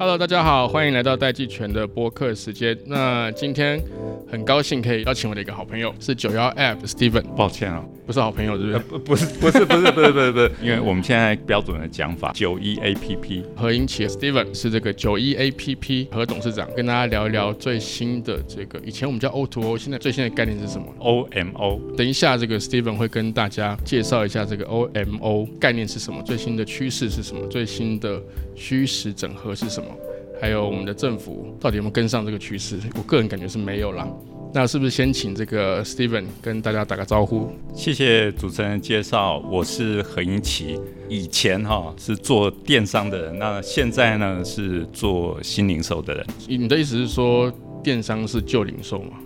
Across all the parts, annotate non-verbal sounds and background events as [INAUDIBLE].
Hello，大家好，欢迎来到戴季全的播客时间。那今天很高兴可以邀请我的一个好朋友，是九幺 App Steven。抱歉啊，不是好朋友，是不是？不不是不是不是不是不是不是，[LAUGHS] 因为我们现在标准的讲法，九一 APP 何英奇 Steven 是这个九一 APP 和董事长，跟大家聊一聊最新的这个，以前我们叫 O2O，现在最新的概念是什么？OMO。等一下，这个 Steven 会跟大家介绍一下这个 OMO 概念是什么，最新的趋势是什么，最新的虚实整合是什么。还有我们的政府到底有没有跟上这个趋势？我个人感觉是没有啦。那是不是先请这个 Steven 跟大家打个招呼？谢谢主持人介绍，我是何英奇。以前哈是做电商的人，那现在呢是做新零售的人。你的意思是说电商是旧零售吗？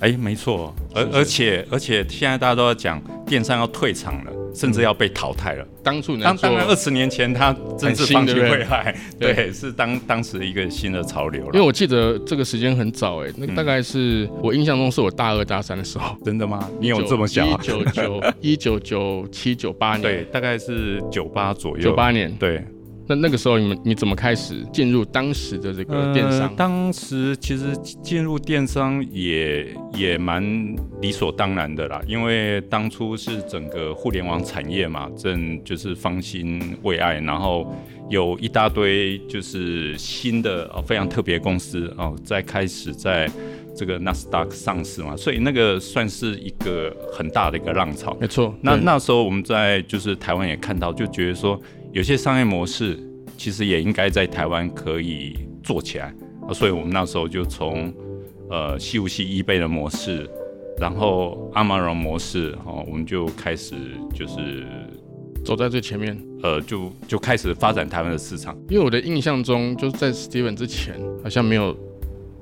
哎，没错。而而且而且现在大家都在讲电商要退场了。甚至要被淘汰了。当初当当然二十年前他真是放弃未来，对，是当当时一个新的潮流了。因为我记得这个时间很早哎，那大概是我印象中是我大二大三的时候。[LAUGHS] 真的吗？你有这么小？一九九一九九七九八年，对，大概是九八左右。九八年，对。那那个时候你们你怎么开始进入当时的这个电商？当时其实进入电商也也蛮理所当然的啦，因为当初是整个互联网产业嘛，正就是方兴未艾，然后有一大堆就是新的哦非常特别公司哦在开始在这个纳斯达克上市嘛，所以那个算是一个很大的一个浪潮。没错，那那时候我们在就是台湾也看到，就觉得说。有些商业模式其实也应该在台湾可以做起来啊，所以我们那时候就从呃西武系一倍的模式，然后阿玛荣模式哦，我们就开始就是走在最前面，呃，就就开始发展台湾的市场。因为我的印象中，就是在 Steven 之前好像没有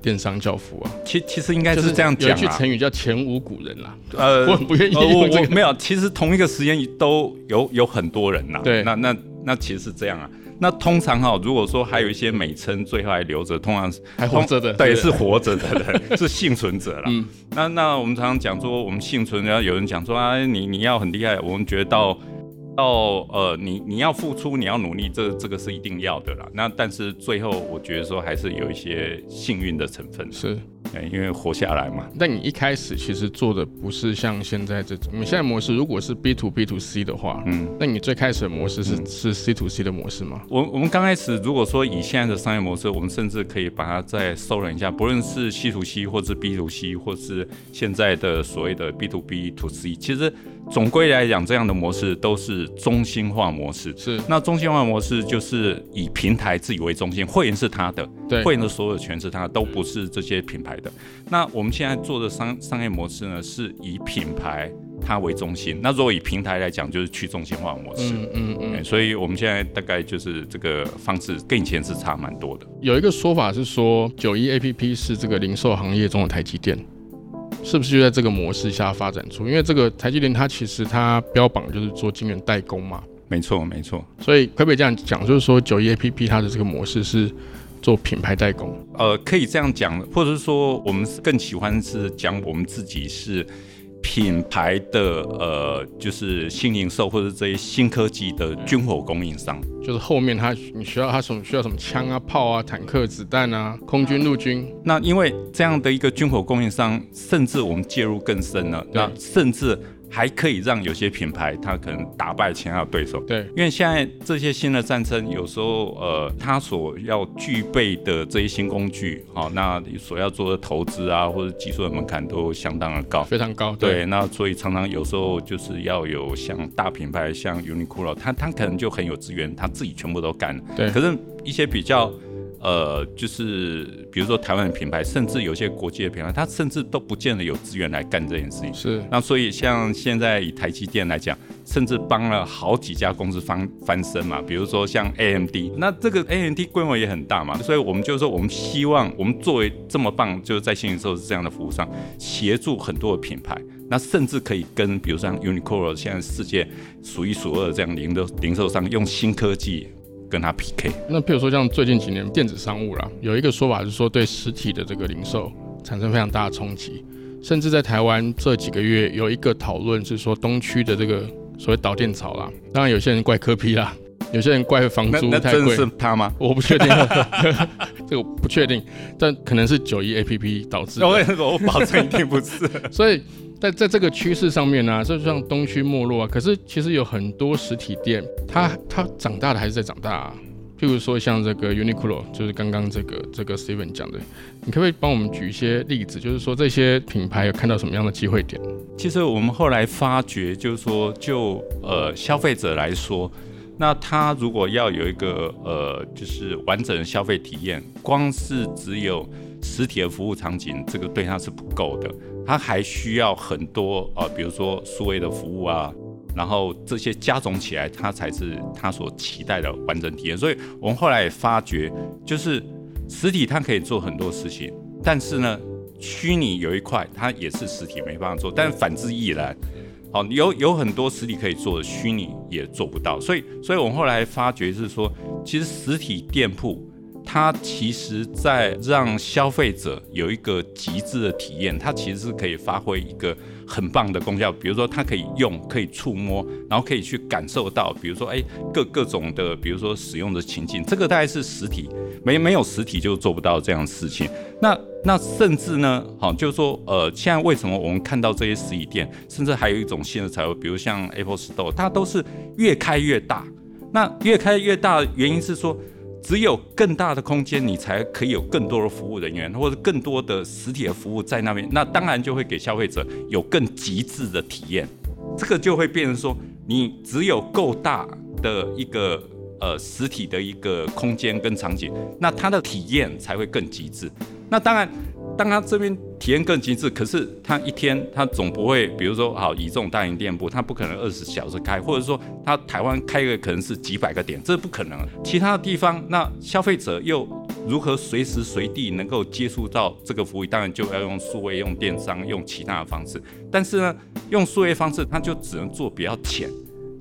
电商教父啊。其其实应该是这样讲啊，有一句成语叫前无古人啦。呃，[LAUGHS] 我很不愿意用这个。没有，其实同一个时间都有有很多人呐。对，那那。那其实是这样啊。那通常哈，如果说还有一些美称最后还留着，通常是还活着的，对，是活着的人，是幸存者了。嗯，那那我们常常讲说，我们幸存，然后有人讲说啊，你你要很厉害，我们觉得到。到呃，你你要付出，你要努力，这这个是一定要的啦。那但是最后，我觉得说还是有一些幸运的成分，是，因为活下来嘛。但你一开始其实做的不是像现在这种，你现在模式如果是 B to B to C 的话，嗯，那你最开始的模式是是 C to C 的模式吗？我我们刚开始如果说以现在的商业模式，我们甚至可以把它再收敛一下，不论是 C to C 或是 B to C，或是现在的所谓的 B to B to C，其实。总归来讲，这样的模式都是中心化模式。是，那中心化模式就是以平台自己为中心，会员是他的，对，会员的所有权是他，都不是这些品牌的。那我们现在做的商商业模式呢，是以品牌它为中心。那如果以平台来讲，就是去中心化模式。嗯嗯嗯。所以我们现在大概就是这个方式跟以前是差蛮多的。有一个说法是说，九一 A P P 是这个零售行业中的台积电。是不是就在这个模式下发展出？因为这个台积电它其实它标榜就是做晶圆代工嘛。没错，没错。所以可不可以这样讲，就是说九一 A P P 它的这个模式是做品牌代工？呃，可以这样讲，或者是说我们更喜欢是讲我们自己是。品牌的呃，就是新零售或者这些新科技的军火供应商，就是后面他你需要他什么需要什么枪啊、炮啊、坦克、子弹啊，空军、陆军。那因为这样的一个军火供应商，甚至我们介入更深了，那甚至。还可以让有些品牌它可能打败其他的对手，对，因为现在这些新的战争，有时候呃，它所要具备的这些新工具，好，那所要做的投资啊，或者技术的门槛都相当的高，非常高，对，那所以常常有时候就是要有像大品牌，像 Uniqlo，它它可能就很有资源，它自己全部都干，对，可是一些比较。呃，就是比如说台湾的品牌，甚至有些国际的品牌，它甚至都不见得有资源来干这件事情。是，那所以像现在以台积电来讲，甚至帮了好几家公司翻翻身嘛。比如说像 AMD，那这个 AMD 规模也很大嘛。所以我们就是说，我们希望我们作为这么棒，就是在新零售这样的服务商，协助很多的品牌，那甚至可以跟比如像 Uniqlo 现在世界数一数二这样零的零售商，用新科技。跟他 PK，那譬如说像最近几年电子商务啦，有一个说法是说对实体的这个零售产生非常大的冲击，甚至在台湾这几个月有一个讨论是说东区的这个所谓导电潮啦，当然有些人怪科批啦，有些人怪房租太贵，那真的是他吗？我不确定，[LAUGHS] 这个我不确定，但可能是九一 A P P 导致的。我我保证一定不是。[LAUGHS] 所以在在这个趋势上面呢、就像东区没落啊，可是其实有很多实体店，它它长大的还是在长大啊。譬如说像这个 Uniqlo，就是刚刚这个这个 Steven 讲的，你可不可以帮我们举一些例子？就是说这些品牌有看到什么样的机会点？其实我们后来发觉，就是说，就呃消费者来说，那他如果要有一个呃就是完整的消费体验，光是只有实体的服务场景，这个对他是不够的，他还需要很多呃，比如说数位的服务啊。然后这些加总起来，它才是他所期待的完整体验。所以我们后来也发觉，就是实体它可以做很多事情，但是呢，虚拟有一块它也是实体没办法做，但反之亦然。好，有有很多实体可以做的，虚拟也做不到。所以，所以我们后来发觉是说，其实实体店铺它其实在让消费者有一个极致的体验，它其实是可以发挥一个很棒的功效。比如说，它可以用，可以触摸，然后可以去感受到，比如说，哎，各各种的，比如说使用的情境，这个大概是实体没没有实体就做不到这样的事情。那那甚至呢，好，就是说，呃，现在为什么我们看到这些实体店，甚至还有一种新的财务，比如像 Apple Store，它都是越开越大。那越开越大原因是说，只有更大的空间，你才可以有更多的服务人员，或者更多的实体的服务在那边。那当然就会给消费者有更极致的体验。这个就会变成说，你只有够大的一个呃实体的一个空间跟场景，那它的体验才会更极致。那当然，当他这边体验更极致，可是他一天他总不会，比如说好以这种大型店铺，他不可能二十小时开，或者说他台湾开个可能是几百个点，这不可能。其他的地方，那消费者又如何随时随地能够接触到这个服务？当然就要用数位、用电商、用其他的方式。但是呢，用数位方式，他就只能做比较浅，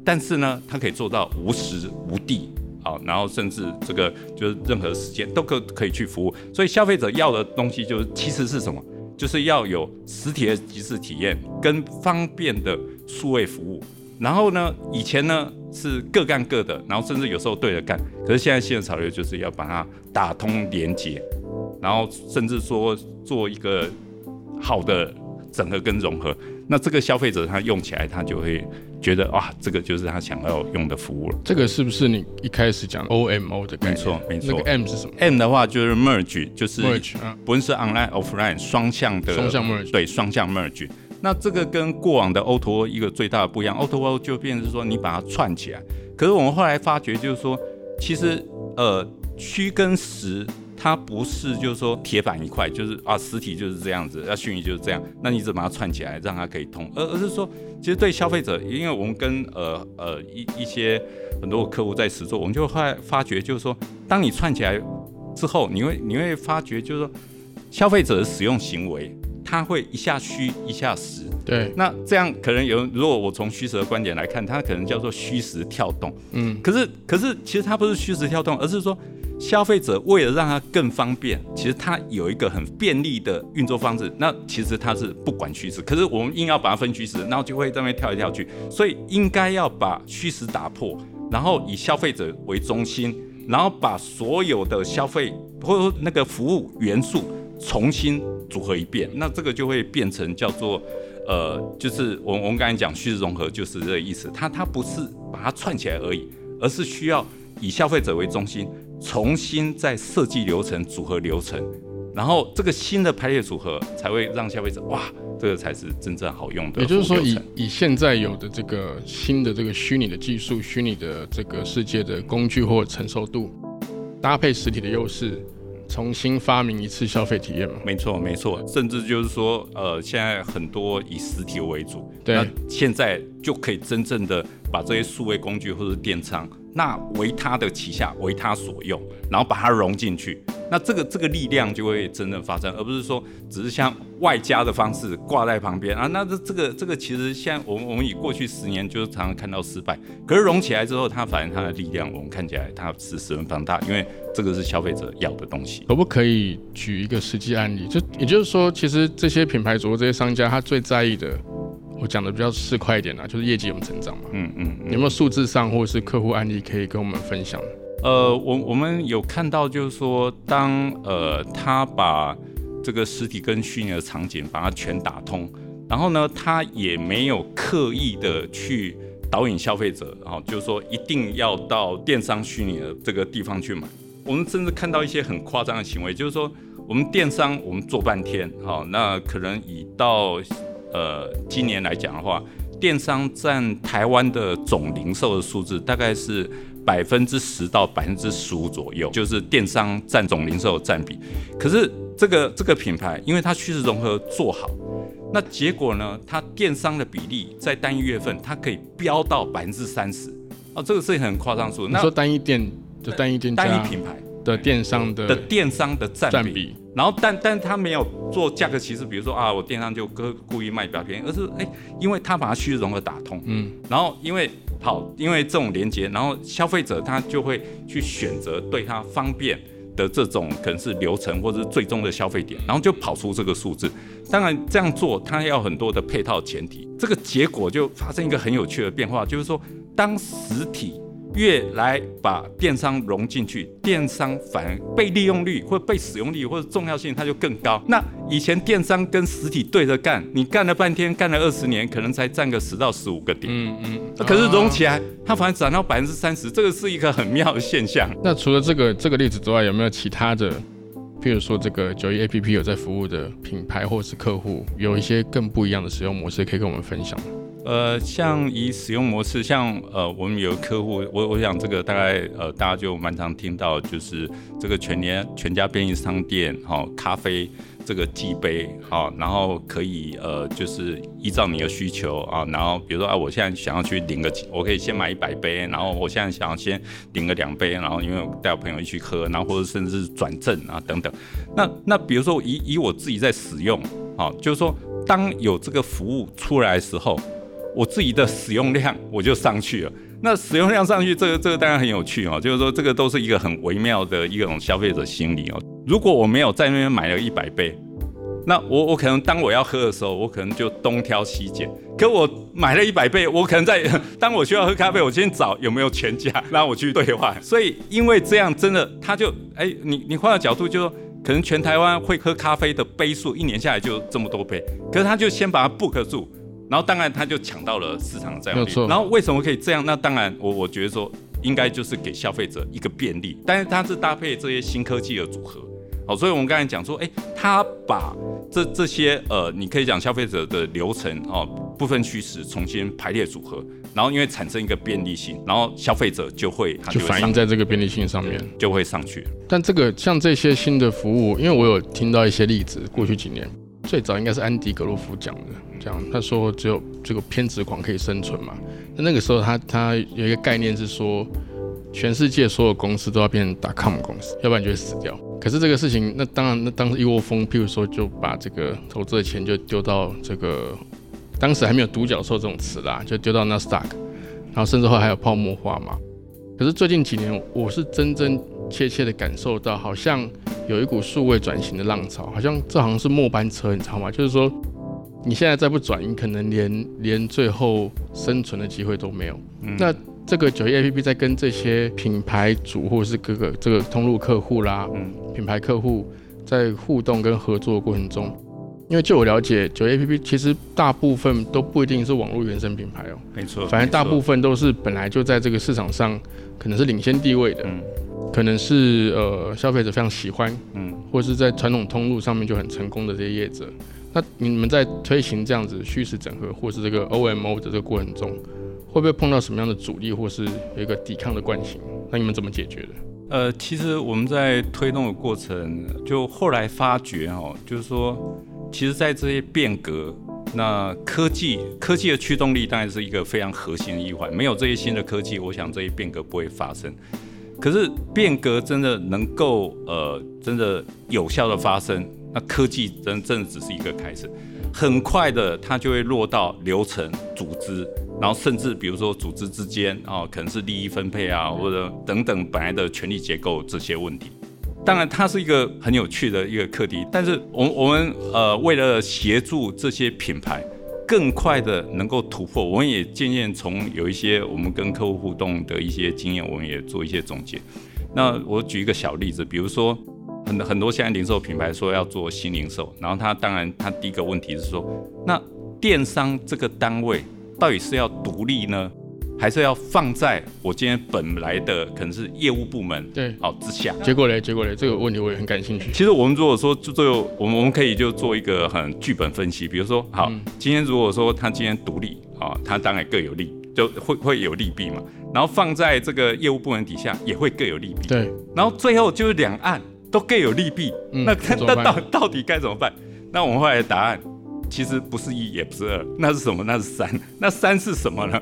但是呢，它可以做到无时无地。好，然后甚至这个就是任何时间都可可以去服务，所以消费者要的东西就是其实是什么？就是要有实体的即时体验跟方便的数位服务。然后呢，以前呢是各干各的，然后甚至有时候对着干，可是现在新的潮流就是要把它打通连接，然后甚至说做一个好的整合跟融合。那这个消费者他用起来，他就会觉得哇，这个就是他想要用的服务了。这个是不是你一开始讲 OMO 的概念？没错，没错。那个 M 是什么 M 的话就是 merge，就是 merge 啊，不论是 online offline 双向的双向 merge 对，双向 merge。那这个跟过往的 O2O 一个最大的不一样，O2O 就变成是说你把它串起来。可是我们后来发觉，就是说，其实呃虚跟实。它不是就是说铁板一块，就是啊实体就是这样子，那虚拟就是这样，那你怎么把它串起来，让它可以通？而而是说，其实对消费者，因为我们跟呃呃一一些很多客户在实做，我们就会发觉，就是说，当你串起来之后，你会你会发觉，就是说，消费者的使用行为，它会一下虚一下实。对，那这样可能有，如果我从虚实的观点来看，它可能叫做虚实跳动。嗯，可是可是其实它不是虚实跳动，而是说。消费者为了让它更方便，其实它有一个很便利的运作方式。那其实它是不管虚实，可是我们硬要把它分虚实，然后就会在那跳来跳去。所以应该要把虚实打破，然后以消费者为中心，然后把所有的消费或者说那个服务元素重新组合一遍。那这个就会变成叫做呃，就是我我们刚才讲虚实融合，就是这个意思。它它不是把它串起来而已，而是需要以消费者为中心。重新再设计流程、组合流程，然后这个新的排列组合才会让消费者哇，这个才是真正好用的。也就是说，以以现在有的这个新的这个虚拟的技术、虚拟的这个世界的工具或承受度，搭配实体的优势，重新发明一次消费体验嘛？没错，没错。甚至就是说，呃，现在很多以实体为主，对，现在就可以真正的把这些数位工具或者电商。那为他的旗下，为他所用，然后把它融进去，那这个这个力量就会真正发生，而不是说只是像外加的方式挂在旁边啊。那这这个这个其实现在我们我们以过去十年就是常常看到失败，可是融起来之后，它反映它的力量，我们看起来它是十分放大，因为这个是消费者要的东西。可不可以举一个实际案例？就也就是说，其实这些品牌主这些商家，他最在意的。我讲的比较市侩一点啊，就是业绩有没有成长嘛？嗯嗯，有没有数字上或者是客户案例可以跟我们分享？呃，我我们有看到，就是说，当呃他把这个实体跟虚拟的场景把它全打通，然后呢，他也没有刻意的去导引消费者，然后就是说一定要到电商虚拟的这个地方去买。我们甚至看到一些很夸张的行为，就是说，我们电商我们做半天，好，那可能以到呃今年来讲的话，电商占台湾的总零售的数字大概是。百分之十到百分之十五左右，就是电商占总零售的占比。可是这个这个品牌，因为它趋势融合做好，那结果呢，它电商的比例在单一月份，它可以飙到百分之三十。哦，这个是很夸张数。你说单一店就单一店单一品牌的电商的的电商的占比，然后但但他没有做价格歧视，比如说啊，我电商就故故意卖比较便宜，而是哎，因为他把它趋势融合打通，嗯，然后因为。好，因为这种连接，然后消费者他就会去选择对他方便的这种可能是流程或者是最终的消费点，然后就跑出这个数字。当然这样做，它要很多的配套前提，这个结果就发生一个很有趣的变化，就是说当实体。越来把电商融进去，电商反而被利用率或被使用率或者重要性它就更高。那以前电商跟实体对着干，你干了半天，干了二十年，可能才占个十到十五个点。嗯嗯。可是融起来，它反而涨到百分之三十，这个是一个很妙的现象。那除了这个这个例子之外，有没有其他的？譬如说这个九一 A P P 有在服务的品牌或是客户，有一些更不一样的使用模式，可以跟我们分享吗？呃，像以使用模式，像呃，我们有客户，我我想这个大概呃，大家就蛮常听到，就是这个全年全家便利商店，哈，咖啡这个寄杯，好，然后可以呃，就是依照你的需求啊，然后比如说啊，我现在想要去领个，我可以先买一百杯，然后我现在想要先领个两杯，然后因为我带我朋友一起喝，然后或者甚至是转正啊等等。那那比如说以以我自己在使用，好，就是说当有这个服务出来的时候。我自己的使用量我就上去了，那使用量上去，这个这个当然很有趣哦，就是说这个都是一个很微妙的一种消费者心理哦。如果我没有在那边买了一百杯，那我我可能当我要喝的时候，我可能就东挑西拣。可我买了一百杯，我可能在 [LAUGHS] 当我需要喝咖啡，我先找有没有全价，然后我去兑换。所以因为这样，真的他就哎，你你换个角度，就说可能全台湾会喝咖啡的杯数，一年下来就这么多杯，可是他就先把它 book 住。然后当然他就抢到了市场的占有率。然后为什么可以这样？那当然我我觉得说应该就是给消费者一个便利，但是它是搭配这些新科技的组合。好，所以我们刚才讲说，哎，他把这这些呃，你可以讲消费者的流程哦，部分趋势重新排列组合，然后因为产生一个便利性，然后消费者就会就反映在这个便利性上面，就会上去。但这个像这些新的服务，因为我有听到一些例子，过去几年。最早应该是安迪格洛夫讲的，讲他说只有这个偏执狂可以生存嘛。那那个时候他他有一个概念是说，全世界所有公司都要变成打 com 公司，要不然就会死掉。可是这个事情，那当然那当时一窝蜂，譬如说就把这个投资的钱就丢到这个，当时还没有独角兽这种词啦，就丢到纳斯达克，然后甚至后还有泡沫化嘛。可是最近几年，我是真真切切的感受到，好像。有一股数位转型的浪潮，好像这好像是末班车，你知道吗？就是说，你现在再不转，你可能连连最后生存的机会都没有。嗯那这个九一 A P P 在跟这些品牌主或者是各个这个通路客户啦，嗯品牌客户在互动跟合作的过程中，因为就我了解，九一 A P P 其实大部分都不一定是网络原生品牌哦，没错，反正大部分都是本来就在这个市场上可能是领先地位的。可能是呃消费者非常喜欢，嗯，或者是在传统通路上面就很成功的这些业者，那你们在推行这样子虚实整合，或是这个 OMO 的这个过程中，会不会碰到什么样的阻力，或是有一个抵抗的惯性？那你们怎么解决的？呃，其实我们在推动的过程，就后来发觉哦，就是说，其实，在这些变革，那科技科技的驱动力当然是一个非常核心的一环，没有这些新的科技，我想这些变革不会发生。可是变革真的能够呃真的有效的发生，那科技真真的只是一个开始，很快的它就会落到流程、组织，然后甚至比如说组织之间啊，可能是利益分配啊，或者等等本来的权力结构这些问题。当然它是一个很有趣的一个课题，但是我我们呃为了协助这些品牌，更快的能够突破。我们也渐渐从有一些我们跟客户互动的一些经验，我们也做一些总结。那我举一个小例子，比如说很很多现在零售品牌说要做新零售，然后他当然他第一个问题是说，那电商这个单位到底是要独立呢？还是要放在我今天本来的可能是业务部门对好之下。结果嘞，结果嘞，这个问题我也很感兴趣。其实我们如果说就最后，我们我们可以就做一个很剧本分析，比如说，好，今天如果说他今天独立啊，他当然各有利，就会会有利弊嘛。然后放在这个业务部门底下也会各有利弊。对。然后最后就是两岸都各有利弊，那那到到底该怎么办？那我们后来的答案其实不是一，也不是二，那是什么？那是三。那三是什么呢？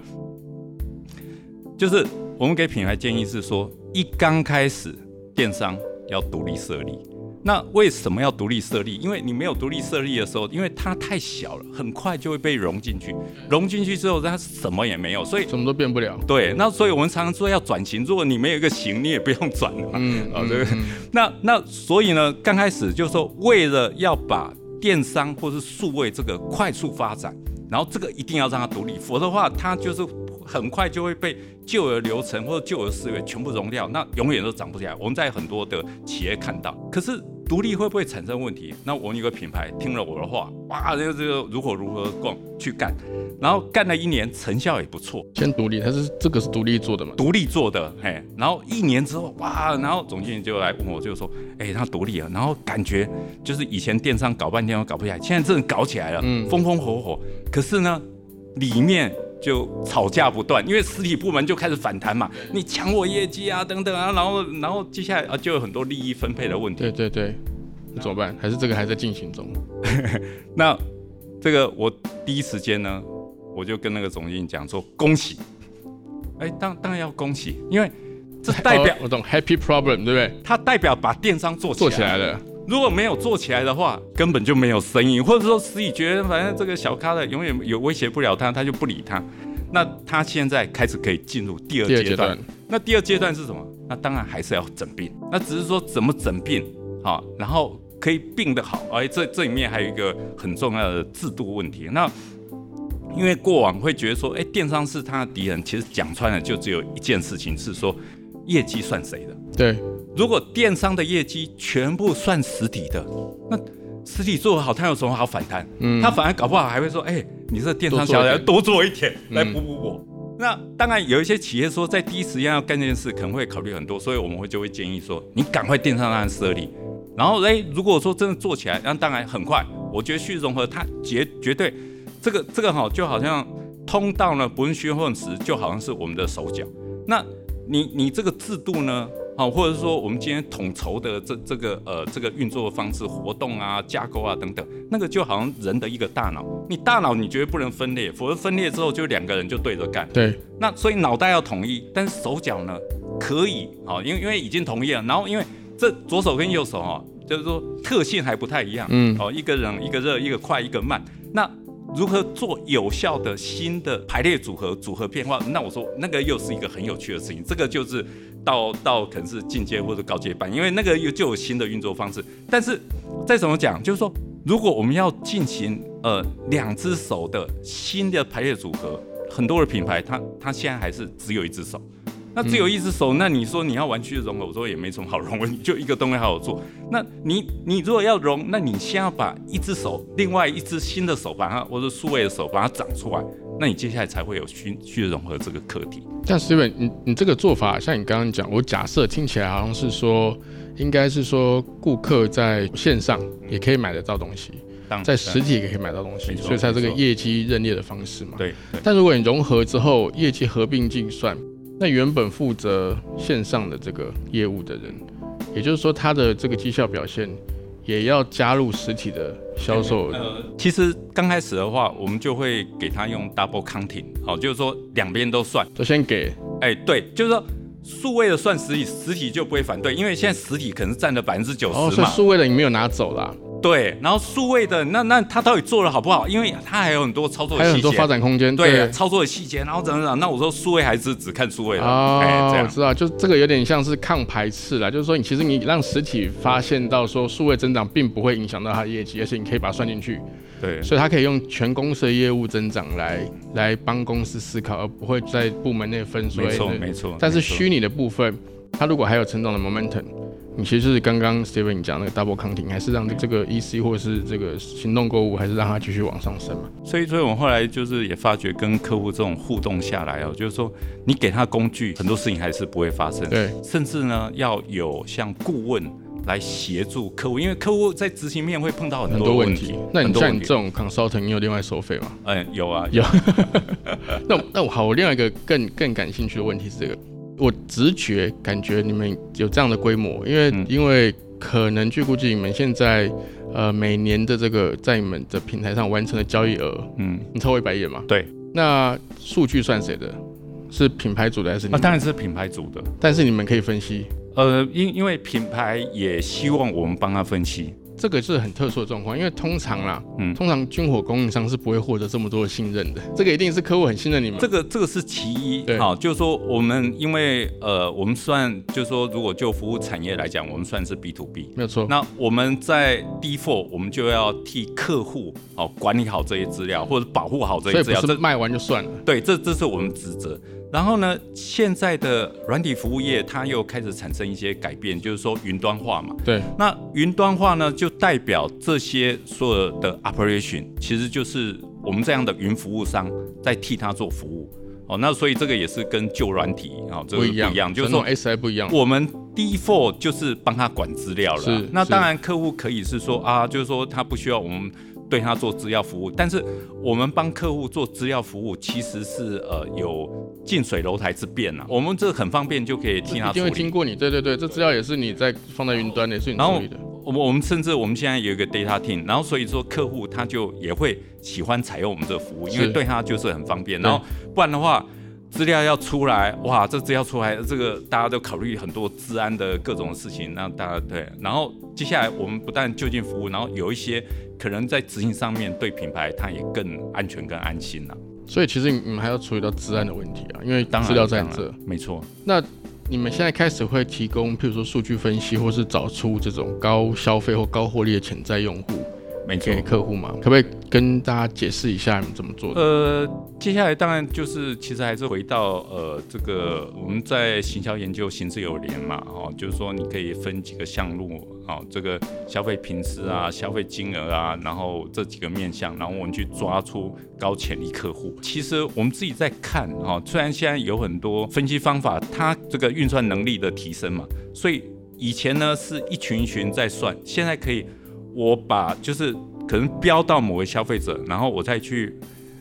就是我们给品牌建议是说，一刚开始电商要独立设立。那为什么要独立设立？因为你没有独立设立的时候，因为它太小了，很快就会被融进去。融进去之后，它什么也没有，所以什么都变不了。对，那所以我们常常说要转型。如果你没有一个型，你也不用转了。嗯，啊，对。那那所以呢，刚开始就是说，为了要把电商或是数位这个快速发展，然后这个一定要让它独立，否则的话，它就是。很快就会被旧的流程或者旧的思维全部融掉，那永远都涨不起来。我们在很多的企业看到，可是。独立会不会产生问题？那我有个品牌听了我的话，哇，这个这个如何如何逛去干，然后干了一年，成效也不错。先独立，他是这个是独立做的嘛？独立做的，嘿，然后一年之后，哇，然后总经理就来问我，就说，哎，他独立了，然后感觉就是以前电商搞半天都搞不起来，现在真的搞起来了，嗯，风风火火。可是呢，里面。就吵架不断，因为实体部门就开始反弹嘛，你抢我业绩啊，等等啊，然后然后接下来啊就有很多利益分配的问题。对对对，那怎么办？还是这个还在进行中？[LAUGHS] 那这个我第一时间呢，我就跟那个总经理讲说恭喜，哎，当当然要恭喜，因为这代表我懂 happy problem 对不对？它代表把电商做做起来了。如果没有做起来的话，根本就没有生意，或者说司仪觉得反正这个小咖的永远有威胁不了他，他就不理他。那他现在开始可以进入第二阶段。那第二阶段是什么？那当然还是要诊病。那只是说怎么诊病好，然后可以病得好。哎，这这里面还有一个很重要的制度问题。那因为过往会觉得说，哎，电商是他的敌人。其实讲穿了，就只有一件事情是说，业绩算谁的？对。如果电商的业绩全部算实体的，那实体做得好，它有什么好反弹？嗯，他反而搞不好还会说：“哎，你这电商小要多做一点来补补我。”那当然有一些企业说，在第一时间要干这件事，可能会考虑很多，所以我们会就会建议说：“你赶快电商让设立。”然后，哎，如果说真的做起来，那当然很快。我觉得旭融合它绝绝对这个这个哈，就好像通道呢，不用虚混实，就好像是我们的手脚。那你你这个制度呢？好，或者是说我们今天统筹的这这个呃这个运作方式、活动啊、架构啊等等，那个就好像人的一个大脑，你大脑你绝对不能分裂，否则分裂之后就两个人就对着干。对，那所以脑袋要统一，但是手脚呢可以，好，因为因为已经同意了，然后因为这左手跟右手哈，就是说特性还不太一样，嗯，哦，一个人一个热，一个快，一个慢，那。如何做有效的新的排列组合、组合变化？那我说那个又是一个很有趣的事情。这个就是到到可能是进阶或者高阶班，因为那个又就有新的运作方式。但是再怎么讲，就是说，如果我们要进行呃两只手的新的排列组合，很多的品牌它它现在还是只有一只手。那只有一只手，那你说你要完全融合，我说也没什么好融合，你 [LAUGHS] 就一个东西好好做。那你你如果要融，那你先要把一只手，另外一只新的手把它，或者数位的手把它长出来，那你接下来才会有去去融合这个课题。但 Steven，你你这个做法，像你刚刚讲，我假设听起来好像是说，应该是说顾客在线上也可以买得到东西，在实体也可以买到东西，所以才这个业绩认列的方式嘛。对。但如果你融合之后，业绩合并计算。那原本负责线上的这个业务的人，也就是说他的这个绩效表现也要加入实体的销售。呃，其实刚开始的话，我们就会给他用 double counting，好，就是说两边都算，都先给。哎，对，就是说数位的算实体，实体就不会反对，因为现在实体可能占了百分之九十嘛。数位的你没有拿走啦。对，然后数位的那那他到底做的好不好？因为他还有很多操作，还有很多发展空间。对，操作的细节，然后怎么怎那我说数位还是只看数位的哦，这样知道，就这个有点像是抗排斥啦，就是说你其实你让实体发现到说数位增长并不会影响到它的业绩，而且你可以把它算进去。对，所以他可以用全公司的业务增长来来帮公司思考，而不会在部门内分。没错，没错。但是虚拟的部分，它如果还有成长的 momentum。你其实是刚刚 Steven 你讲那个 double counting，还是让这个 EC 或者是这个行动购物，还是让它继续往上升嘛？所以，所以我们后来就是也发觉，跟客户这种互动下来哦，就是说你给他工具，很多事情还是不会发生。对，甚至呢，要有像顾问来协助客户，因为客户在执行面会碰到很多问题。那你像你这种 consultant，你有另外收费吗？嗯，有啊，有。[LAUGHS] 那那我好，我另外一个更更感兴趣的问题是这个。我直觉感觉你们有这样的规模，因为因为可能据估计你们现在呃每年的这个在你们的平台上完成的交易额，嗯，你超过一百亿嘛？对。那数据算谁的？是品牌组的还是？啊，当然是品牌组的。但是你们可以分析，呃，因因为品牌也希望我们帮他分析。这个是很特殊的状况，因为通常啦，嗯，通常军火供应商是不会获得这么多的信任的。这个一定是客户很信任你们。这个这个是其一，好，就是说我们因为呃，我们算就是说，如果就服务产业来讲，我们算是 B to B，没有错。那我们在 D four，我们就要替客户哦管理好这些资料，或者保护好这些资料。所以不是卖完就算了。对，这这是我们职责。然后呢，现在的软体服务业它又开始产生一些改变，就是说云端化嘛。对。那云端化呢，就代表这些所有的 operation，其实就是我们这样的云服务商在替他做服务。哦，那所以这个也是跟旧软体啊，这个不一样，就是说 SI 不一样。我们 default 就是帮他管资料了。是。那当然，客户可以是说啊，就是说他不需要我们。对他做资料服务，但是我们帮客户做资料服务，其实是呃有近水楼台之便呐。我们这很方便就可以替他处理。因为经过你，对对对，这资料也是你在放在云端的，是你处理的。我们我们甚至我们现在有一个 data team，然后所以说客户他就也会喜欢采用我们这个服务，因为对他就是很方便。然后不然的话。资料要出来，哇，这资料出来，这个大家都考虑很多治安的各种事情，那大家对，然后接下来我们不但就近服务，然后有一些可能在执行上面对品牌它也更安全、更安心了。所以其实你们还要处理到治安的问题啊，因为资料在这，没错。那你们现在开始会提供，譬如说数据分析，或是找出这种高消费或高获利的潜在用户。给客户嘛，可不可以跟大家解释一下你们怎么做的？呃，接下来当然就是其实还是回到呃这个我们在行销研究行之有联嘛，哦，就是说你可以分几个项目，哦，这个消费频次啊、消费金额啊，然后这几个面向，然后我们去抓出高潜力客户。其实我们自己在看，哈，虽然现在有很多分析方法，它这个运算能力的提升嘛，所以以前呢是一群一群在算，现在可以。我把就是可能标到某位消费者，然后我再去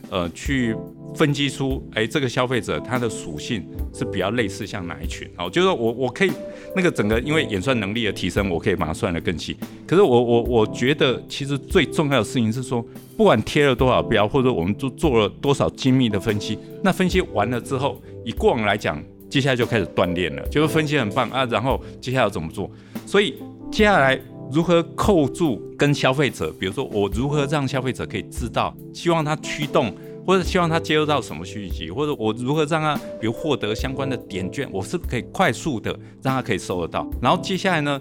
呃去分析出，哎，这个消费者他的属性是比较类似像哪一群，哦，就是我我可以那个整个因为演算能力的提升，我可以把它算得更细。可是我我我觉得其实最重要的事情是说，不管贴了多少标，或者我们做做了多少精密的分析，那分析完了之后，以过往来讲，接下来就开始锻炼了，就是分析很棒啊，然后接下来要怎么做？所以接下来。如何扣住跟消费者？比如说，我如何让消费者可以知道，希望他驱动，或者希望他接收到什么讯息，或者我如何让他，比如获得相关的点券，我是不是可以快速的让他可以收得到？然后接下来呢，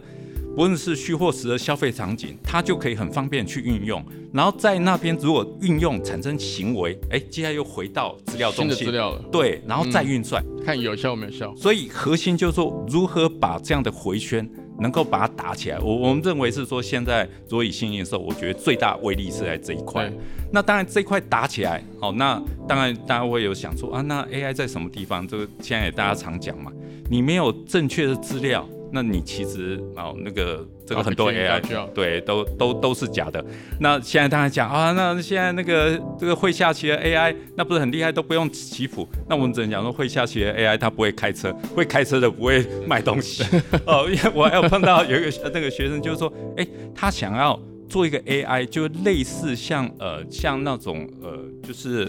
不论是虚货时的消费场景，他就可以很方便去运用。然后在那边如果运用产生行为，哎，接下来又回到资料中心，资料了，对，然后再运算，看有效没有效。所以核心就是说，如何把这样的回圈。能够把它打起来，我我们认为是说，现在如果以新营收，我觉得最大威力是在这一块。那当然这一块打起来，好，那当然大家会有想说啊，那 AI 在什么地方？这个现在也大家常讲嘛，你没有正确的资料。那你其实哦，那个这个很多 AI 对，都都都是假的。那现在当然讲啊，那现在那个这个会下棋的 AI，那不是很厉害，都不用棋谱。那我们只能讲说，会下棋的 AI 它不会开车，会开车的不会卖东西。[LAUGHS] 哦，因为我还有碰到有一个那个学生，就是说，哎，他想要做一个 AI，就类似像呃像那种呃就是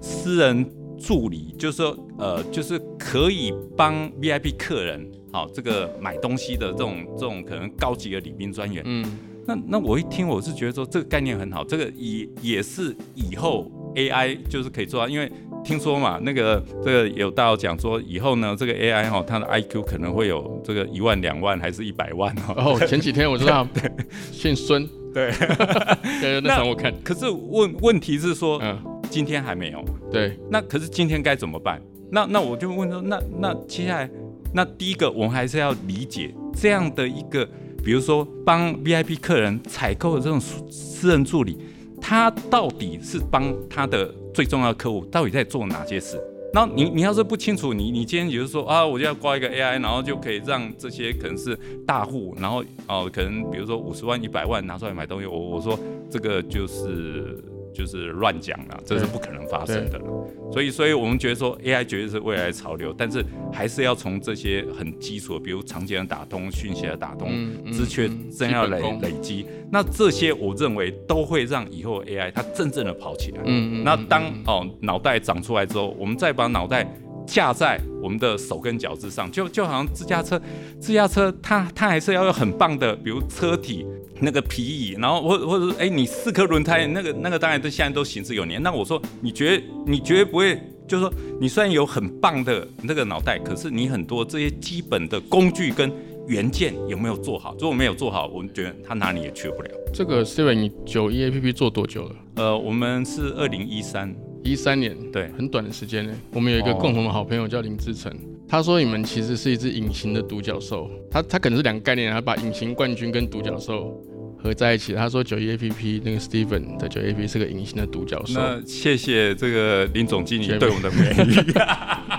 私人助理，就是说呃就是可以帮 VIP 客人。好，这个买东西的这种这种可能高级的礼宾专员，嗯，那那我一听我是觉得说这个概念很好，这个也也是以后 AI 就是可以做到，因为听说嘛，那个这个有大佬讲说，以后呢，这个 AI 哈，它的 IQ 可能会有这个一万、两万还是一百万哦。哦，前几天我知道，[LAUGHS] 姓孙，对，[LAUGHS] 对，那场我看。可是问问题是说，嗯，今天还没有。对，那可是今天该怎么办？那那我就问说，那那接下来，那第一个我们还是要理解这样的一个，比如说帮 VIP 客人采购的这种私人助理。他到底是帮他的最重要的客户到底在做哪些事？那你你要是不清楚，你你今天就是说啊，我就要挂一个 AI，然后就可以让这些可能是大户，然后哦，可能比如说五十万、一百万拿出来买东西，我我说这个就是。就是乱讲了，这是不可能发生的了。所以，所以我们觉得说 AI 绝对是未来的潮流，但是还是要从这些很基础的，比如常见的打通、讯息的打通、知缺真要累累积。那这些我认为都会让以后 AI 它真正的跑起来。嗯嗯。那当哦脑袋长出来之后，我们再把脑袋架在我们的手跟脚之上，就就好像自驾车，自驾车它它还是要有很棒的，比如车体。那个皮椅，然后或或者说，哎，你四颗轮胎，那个那个当然都现在都行之有年。那我说，你觉得你绝对不会，就是说，你虽然有很棒的那个脑袋，可是你很多这些基本的工具跟元件有没有做好？如果没有做好，我们觉得他哪里也去不了。这个 Steven，你九一 A P P 做多久了？呃，我们是二零一三一三年，对，很短的时间呢。我们有一个共同的好朋友叫林志成，他说你们其实是一只隐形的独角兽。他他可能是两个概念，他把隐形冠军跟独角兽。合在一起，他说九一 A P P 那个 Steven 的九一 A P P 是个隐形的独角兽。那谢谢这个林总经理对我们的美誉。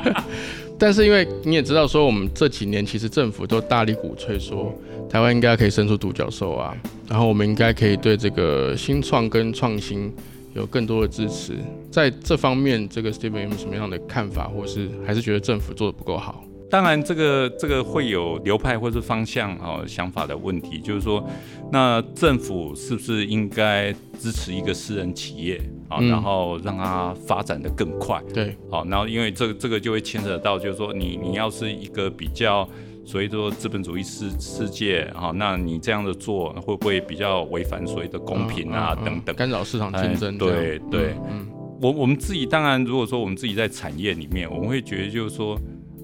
[LAUGHS] 但是因为你也知道，说我们这几年其实政府都大力鼓吹说，台湾应该可以生出独角兽啊，然后我们应该可以对这个新创跟创新有更多的支持。在这方面，这个 Steven 有没有什么样的看法，或是还是觉得政府做的不够好？当然，这个这个会有流派或是方向哦想法的问题，就是说，那政府是不是应该支持一个私人企业啊，然后让它发展的更快？对，好，然后因为这个这个就会牵扯到，就是说，你你要是一个比较，所以说资本主义世世界啊，那你这样的做会不会比较违反所谓的公平啊等等，干扰市场竞争？对对，嗯，我我们自己当然，如果说我们自己在产业里面，我们会觉得就是说。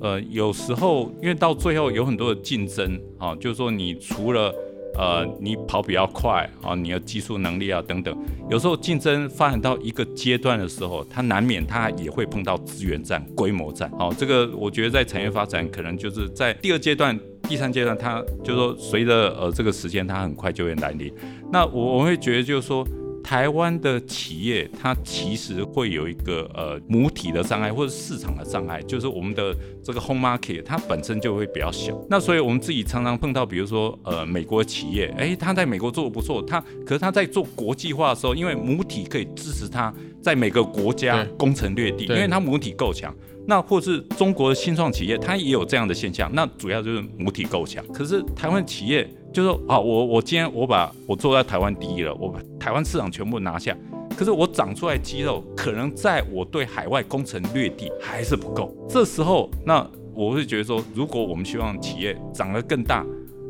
呃，有时候因为到最后有很多的竞争啊，就是说你除了呃你跑比较快啊，你的技术能力啊等等，有时候竞争发展到一个阶段的时候，它难免它也会碰到资源战、规模战。好，这个我觉得在产业发展可能就是在第二阶段、第三阶段，它就是说随着呃这个时间，它很快就会来临。那我我会觉得就是说。台湾的企业，它其实会有一个呃母体的障碍或者市场的障碍，就是我们的这个 home market 它本身就会比较小。那所以我们自己常常碰到，比如说呃美国企业，哎，他在美国做的不错，他可是他在做国际化的时候，因为母体可以支持他在每个国家攻城略地，因为它母体够强。那或是中国的新创企业，它也有这样的现象。那主要就是母体够强，可是台湾企业。就说啊，我我今天我把我坐在台湾第一了，我把台湾市场全部拿下。可是我长出来肌肉，可能在我对海外攻城略地还是不够。这时候，那我会觉得说，如果我们希望企业长得更大、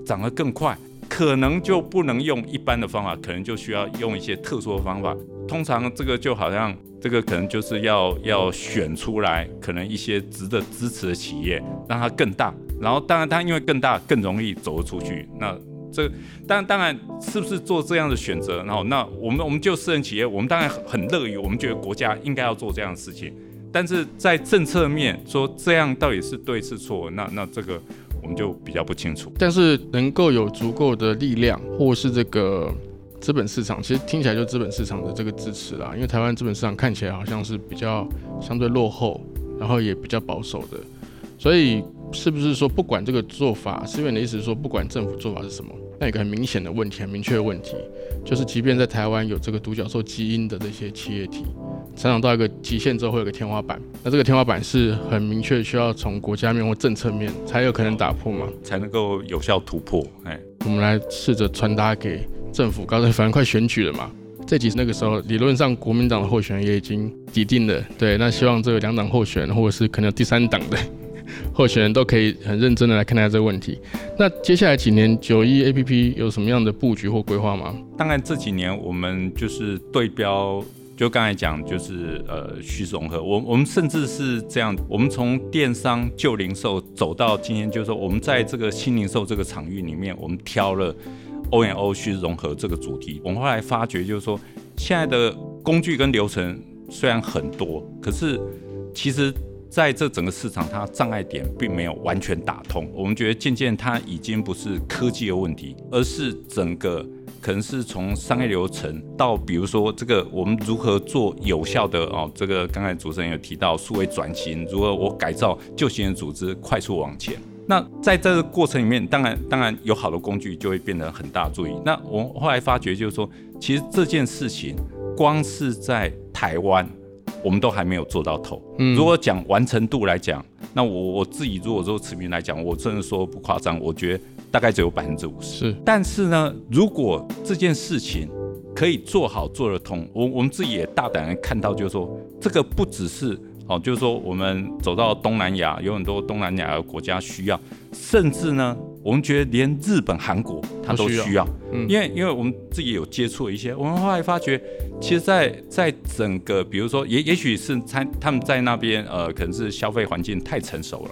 长得更快，可能就不能用一般的方法，可能就需要用一些特殊的方法。通常这个就好像这个可能就是要要选出来，可能一些值得支持的企业，让它更大。然后当然它因为更大，更容易走得出去。那这当当然是不是做这样的选择？然后那我们我们就私人企业，我们当然很乐于，我们觉得国家应该要做这样的事情。但是在政策面说这样到底是对是错？那那这个我们就比较不清楚。但是能够有足够的力量，或是这个资本市场，其实听起来就资本市场的这个支持啦。因为台湾资本市场看起来好像是比较相对落后，然后也比较保守的，所以。是不是说不管这个做法，思源的意思是说不管政府做法是什么，那有个很明显的问题，很明确的问题，就是即便在台湾有这个独角兽基因的这些企业体，成长到一个极限之后会有个天花板，那这个天花板是很明确需要从国家面或政策面才有可能打破嘛，才能够有效突破。哎，我们来试着传达给政府，刚才反正快选举了嘛，这集那个时候理论上国民党的候选人也已经抵定了，对，那希望这个两党候选人或者是可能有第三党的。候选人都可以很认真的来看待这个问题。那接下来几年九一 A P P 有什么样的布局或规划吗？当然这几年我们就是对标。就刚才讲，就是呃虚实融合。我我们甚至是这样，我们从电商旧零售走到今天，就是说我们在这个新零售这个场域里面，我们挑了 O N O 虚融合这个主题。我们后来发觉，就是说现在的工具跟流程虽然很多，可是其实在这整个市场，它障碍点并没有完全打通。我们觉得渐渐它已经不是科技的问题，而是整个。可能是从商业流程到，比如说这个我们如何做有效的哦，这个刚才主持人有提到数位转型，如何我改造旧型的组织快速往前。那在这个过程里面，当然当然有好的工具就会变得很大注意。那我后来发觉就是说，其实这件事情光是在台湾，我们都还没有做到头。嗯，如果讲完成度来讲，那我我自己如果说持平来讲，我真的说不夸张，我觉得。大概只有百分之五十，但是呢，如果这件事情可以做好做得通，我我们自己也大胆的看到，就是说这个不只是哦，就是说我们走到东南亚，有很多东南亚的国家需要，甚至呢，我们觉得连日本、韩国它都需要，因为因为我们自己有接触一些，我们后来发觉，其实，在在整个，比如说，也也许是他他们在那边，呃，可能是消费环境太成熟了。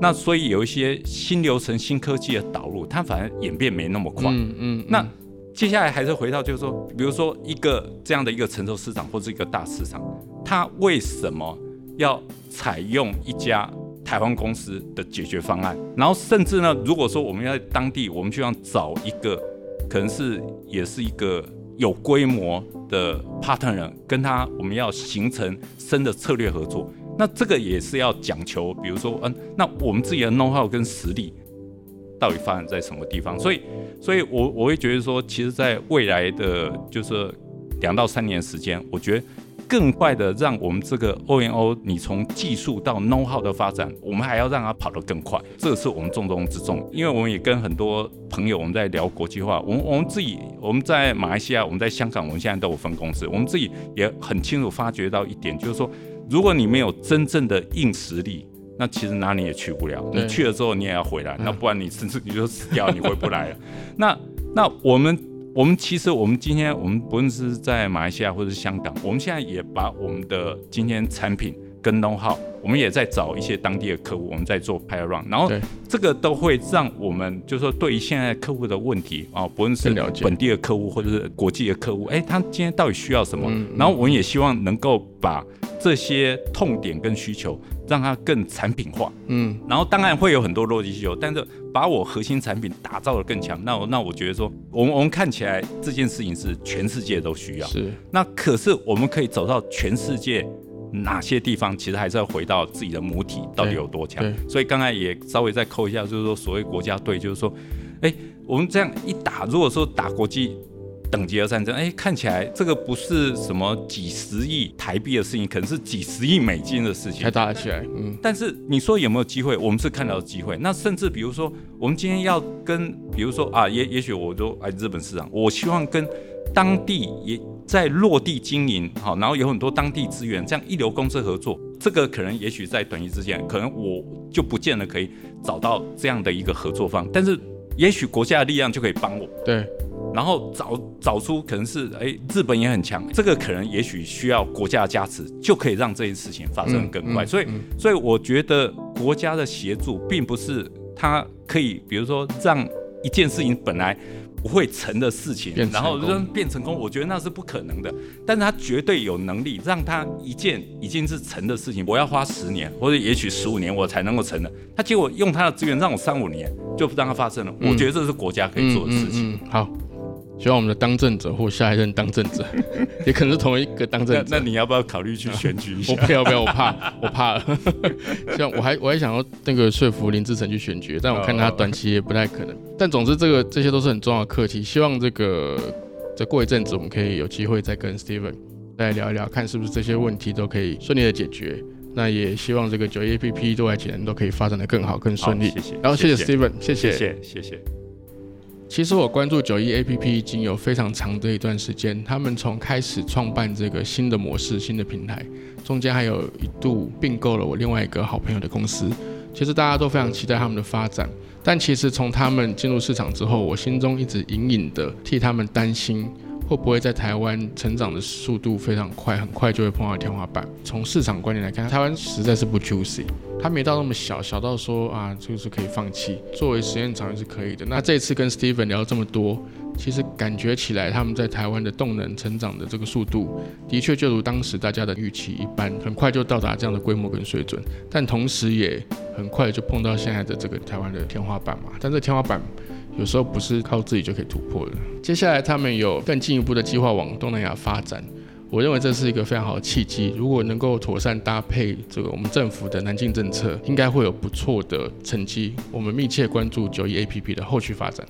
那所以有一些新流程、新科技的导入，它反而演变没那么快。嗯嗯。那接下来还是回到，就是说，比如说一个这样的一个成熟市场或者一个大市场，它为什么要采用一家台湾公司的解决方案？然后甚至呢，如果说我们要在当地，我们就要找一个可能是也是一个有规模的 partner，跟他我们要形成深的策略合作。那这个也是要讲求，比如说，嗯，那我们自己的 know how 跟实力到底发展在什么地方？所以，所以我我会觉得说，其实，在未来的就是两到三年时间，我觉得更快的让我们这个 O N O，你从技术到 know how 的发展，我们还要让它跑得更快，这是我们重中之重。因为我们也跟很多朋友我们在聊国际化，我们我们自己我们在马来西亚，我们在香港，我们现在都有分公司，我们自己也很清楚发觉到一点，就是说。如果你没有真正的硬实力，那其实哪里也去不了。你去了之后，你也要回来，那不然你甚至你就死掉，你回不来了。[LAUGHS] 那那我们我们其实我们今天我们不论是在马来西亚或者是香港，我们现在也把我们的今天产品跟 know how，我们也在找一些当地的客户，我们在做 p a r run，然后这个都会让我们就是说对于现在客户的问题啊，不论是本地的客户或者是国际的客户，哎，他今天到底需要什么？然后我们也希望能够把这些痛点跟需求，让它更产品化，嗯，然后当然会有很多落地需求，但是把我核心产品打造的更强，那我那我觉得说，我们我们看起来这件事情是全世界都需要，是，那可是我们可以走到全世界哪些地方，其实还是要回到自己的母体到底有多强，所以刚才也稍微再扣一下，就是说所谓国家队，就是说，哎，我们这样一打，如果说打国际。等级的战争，哎，看起来这个不是什么几十亿台币的事情，可能是几十亿美金的事情，才打得起来。嗯，但是你说有没有机会？我们是看到机会。那甚至比如说，我们今天要跟，比如说啊，也也许我都哎日本市场，我希望跟当地也在落地经营，好，然后有很多当地资源，这样一流公司合作，这个可能也许在短期之间，可能我就不见得可以找到这样的一个合作方，但是也许国家的力量就可以帮我。对。然后找找出可能是哎，日本也很强，这个可能也许需要国家的加持，就可以让这件事情发生更快。所以，所以我觉得国家的协助并不是它可以，比如说让一件事情本来不会成的事情，然后变成功，我觉得那是不可能的。但是他绝对有能力让他一件已经是成的事情，我要花十年或者也许十五年我才能够成的，他结果用他的资源让我三五年就让它发生了。我觉得这是国家可以做的事情。好。希望我们的当政者或下一任当政者，[LAUGHS] 也可能是同一个当政者。那你要不要考虑去选举一下？[LAUGHS] 我不要不要，我怕我怕了。[LAUGHS] 像我还我还想要那个说服林志成去选举，但我看他短期也不太可能。但总之，这个这些都是很重要的课题。希望这个再过一阵子，我们可以有机会再跟 Steven 再聊一聊，看是不是这些问题都可以顺利的解决。那也希望这个九一 A P P 多来几年都可以发展的更好更顺利。谢谢。然后谢谢 Steven，谢谢谢谢谢。其实我关注九一 A P P 已经有非常长的一段时间，他们从开始创办这个新的模式、新的平台，中间还有一度并购了我另外一个好朋友的公司。其实大家都非常期待他们的发展，但其实从他们进入市场之后，我心中一直隐隐的替他们担心，会不会在台湾成长的速度非常快，很快就会碰到天花板？从市场观念来看，台湾实在是不 juicy，它没到那么小，小到说啊，就是可以放弃，作为实验场也是可以的。那这次跟 Steven 聊这么多。其实感觉起来，他们在台湾的动能成长的这个速度，的确就如当时大家的预期一般，很快就到达这样的规模跟水准。但同时也很快就碰到现在的这个台湾的天花板嘛。但这天花板有时候不是靠自己就可以突破的。接下来他们有更进一步的计划往东南亚发展，我认为这是一个非常好的契机。如果能够妥善搭配这个我们政府的南进政策，应该会有不错的成绩。我们密切关注九一 A P P 的后续发展。